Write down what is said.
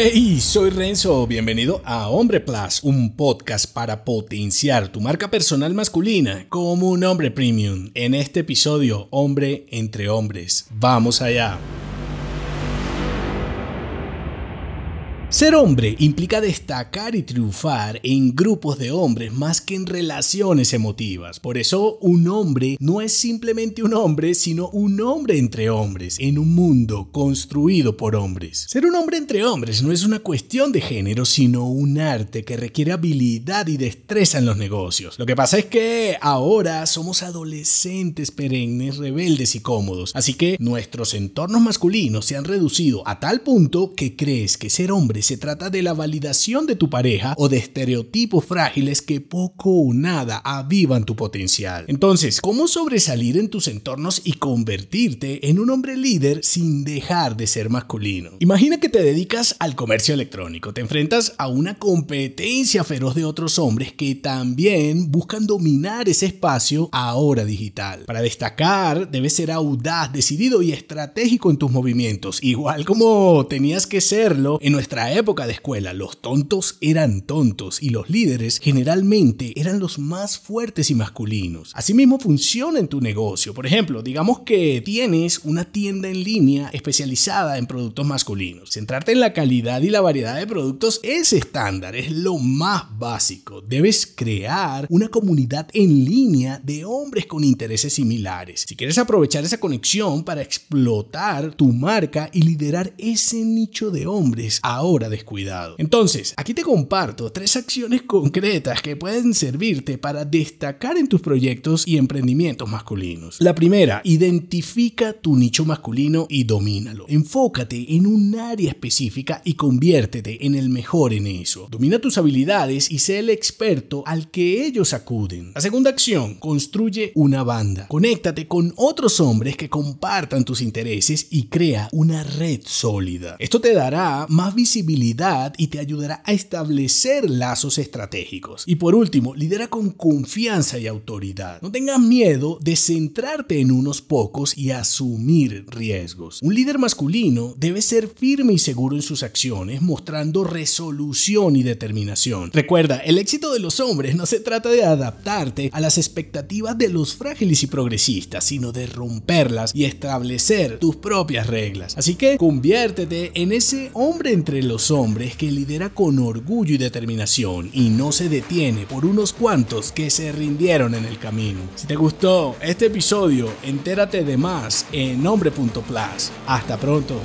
Hey, soy Renzo, bienvenido a Hombre Plus, un podcast para potenciar tu marca personal masculina como un hombre premium. En este episodio, Hombre entre Hombres. Vamos allá. Ser hombre implica destacar y triunfar en grupos de hombres más que en relaciones emotivas. Por eso un hombre no es simplemente un hombre, sino un hombre entre hombres, en un mundo construido por hombres. Ser un hombre entre hombres no es una cuestión de género, sino un arte que requiere habilidad y destreza en los negocios. Lo que pasa es que ahora somos adolescentes perennes, rebeldes y cómodos, así que nuestros entornos masculinos se han reducido a tal punto que crees que ser hombre se trata de la validación de tu pareja o de estereotipos frágiles que poco o nada avivan tu potencial. Entonces, ¿cómo sobresalir en tus entornos y convertirte en un hombre líder sin dejar de ser masculino? Imagina que te dedicas al comercio electrónico, te enfrentas a una competencia feroz de otros hombres que también buscan dominar ese espacio ahora digital. Para destacar, debes ser audaz, decidido y estratégico en tus movimientos, igual como tenías que serlo en nuestra época de escuela, los tontos eran tontos y los líderes generalmente eran los más fuertes y masculinos. Asimismo funciona en tu negocio. Por ejemplo, digamos que tienes una tienda en línea especializada en productos masculinos. Centrarte en la calidad y la variedad de productos es estándar, es lo más básico. Debes crear una comunidad en línea de hombres con intereses similares. Si quieres aprovechar esa conexión para explotar tu marca y liderar ese nicho de hombres ahora descuidado. Entonces, aquí te comparto tres acciones concretas que pueden servirte para destacar en tus proyectos y emprendimientos masculinos. La primera, identifica tu nicho masculino y domínalo. Enfócate en un área específica y conviértete en el mejor en eso. Domina tus habilidades y sé el experto al que ellos acuden. La segunda acción, construye una banda. Conéctate con otros hombres que compartan tus intereses y crea una red sólida. Esto te dará más visibilidad y te ayudará a establecer lazos estratégicos. Y por último, lidera con confianza y autoridad. No tengas miedo de centrarte en unos pocos y asumir riesgos. Un líder masculino debe ser firme y seguro en sus acciones, mostrando resolución y determinación. Recuerda, el éxito de los hombres no se trata de adaptarte a las expectativas de los frágiles y progresistas, sino de romperlas y establecer tus propias reglas. Así que conviértete en ese hombre entre hombres que lidera con orgullo y determinación y no se detiene por unos cuantos que se rindieron en el camino. Si te gustó este episodio, entérate de más en nombre.plus. Hasta pronto.